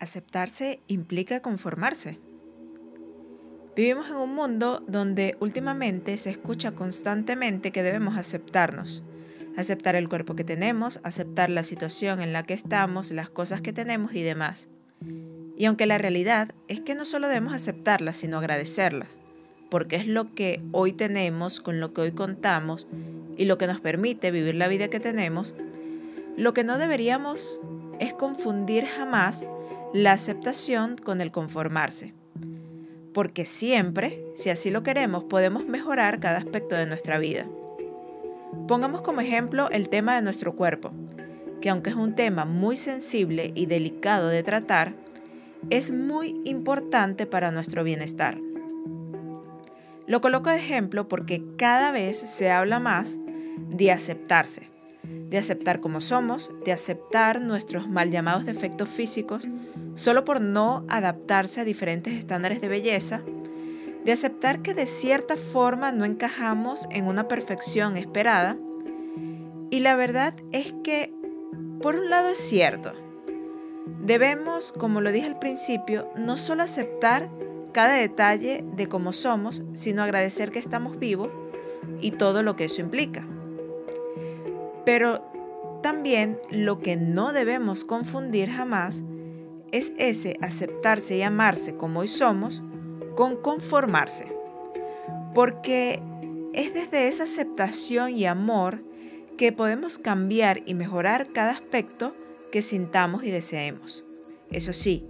Aceptarse implica conformarse. Vivimos en un mundo donde últimamente se escucha constantemente que debemos aceptarnos. Aceptar el cuerpo que tenemos, aceptar la situación en la que estamos, las cosas que tenemos y demás. Y aunque la realidad es que no solo debemos aceptarlas, sino agradecerlas, porque es lo que hoy tenemos, con lo que hoy contamos y lo que nos permite vivir la vida que tenemos, lo que no deberíamos es confundir jamás la aceptación con el conformarse. Porque siempre, si así lo queremos, podemos mejorar cada aspecto de nuestra vida. Pongamos como ejemplo el tema de nuestro cuerpo, que aunque es un tema muy sensible y delicado de tratar, es muy importante para nuestro bienestar. Lo coloco de ejemplo porque cada vez se habla más de aceptarse, de aceptar como somos, de aceptar nuestros mal llamados defectos físicos solo por no adaptarse a diferentes estándares de belleza, de aceptar que de cierta forma no encajamos en una perfección esperada. Y la verdad es que, por un lado es cierto, debemos, como lo dije al principio, no solo aceptar cada detalle de cómo somos, sino agradecer que estamos vivos y todo lo que eso implica. Pero también lo que no debemos confundir jamás es ese aceptarse y amarse como hoy somos con conformarse. Porque es desde esa aceptación y amor que podemos cambiar y mejorar cada aspecto que sintamos y deseemos. Eso sí,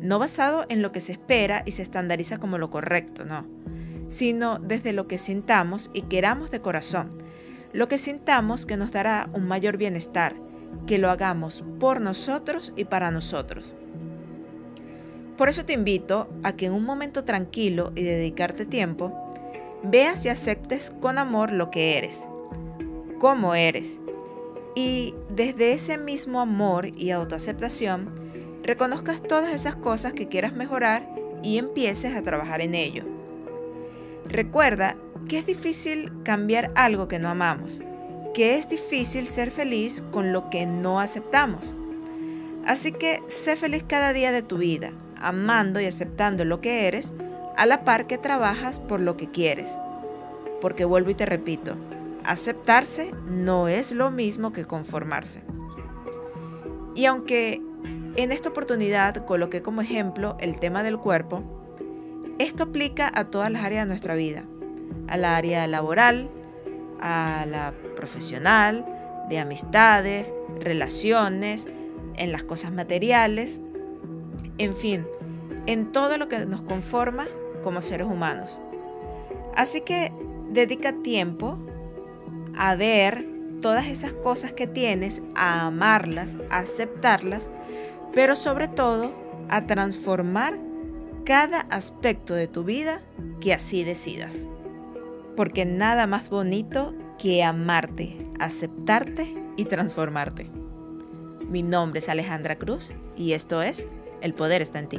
no basado en lo que se espera y se estandariza como lo correcto, no, sino desde lo que sintamos y queramos de corazón, lo que sintamos que nos dará un mayor bienestar, que lo hagamos por nosotros y para nosotros. Por eso te invito a que en un momento tranquilo y dedicarte tiempo, veas y aceptes con amor lo que eres, cómo eres, y desde ese mismo amor y autoaceptación, reconozcas todas esas cosas que quieras mejorar y empieces a trabajar en ello. Recuerda que es difícil cambiar algo que no amamos, que es difícil ser feliz con lo que no aceptamos. Así que sé feliz cada día de tu vida, amando y aceptando lo que eres, a la par que trabajas por lo que quieres. Porque vuelvo y te repito, aceptarse no es lo mismo que conformarse. Y aunque en esta oportunidad coloqué como ejemplo el tema del cuerpo, esto aplica a todas las áreas de nuestra vida, a la área laboral, a la profesional, de amistades, relaciones, en las cosas materiales, en fin, en todo lo que nos conforma como seres humanos. Así que dedica tiempo a ver todas esas cosas que tienes, a amarlas, a aceptarlas, pero sobre todo a transformar cada aspecto de tu vida que así decidas. Porque nada más bonito que amarte, aceptarte y transformarte. Mi nombre es Alejandra Cruz y esto es El Poder está en ti.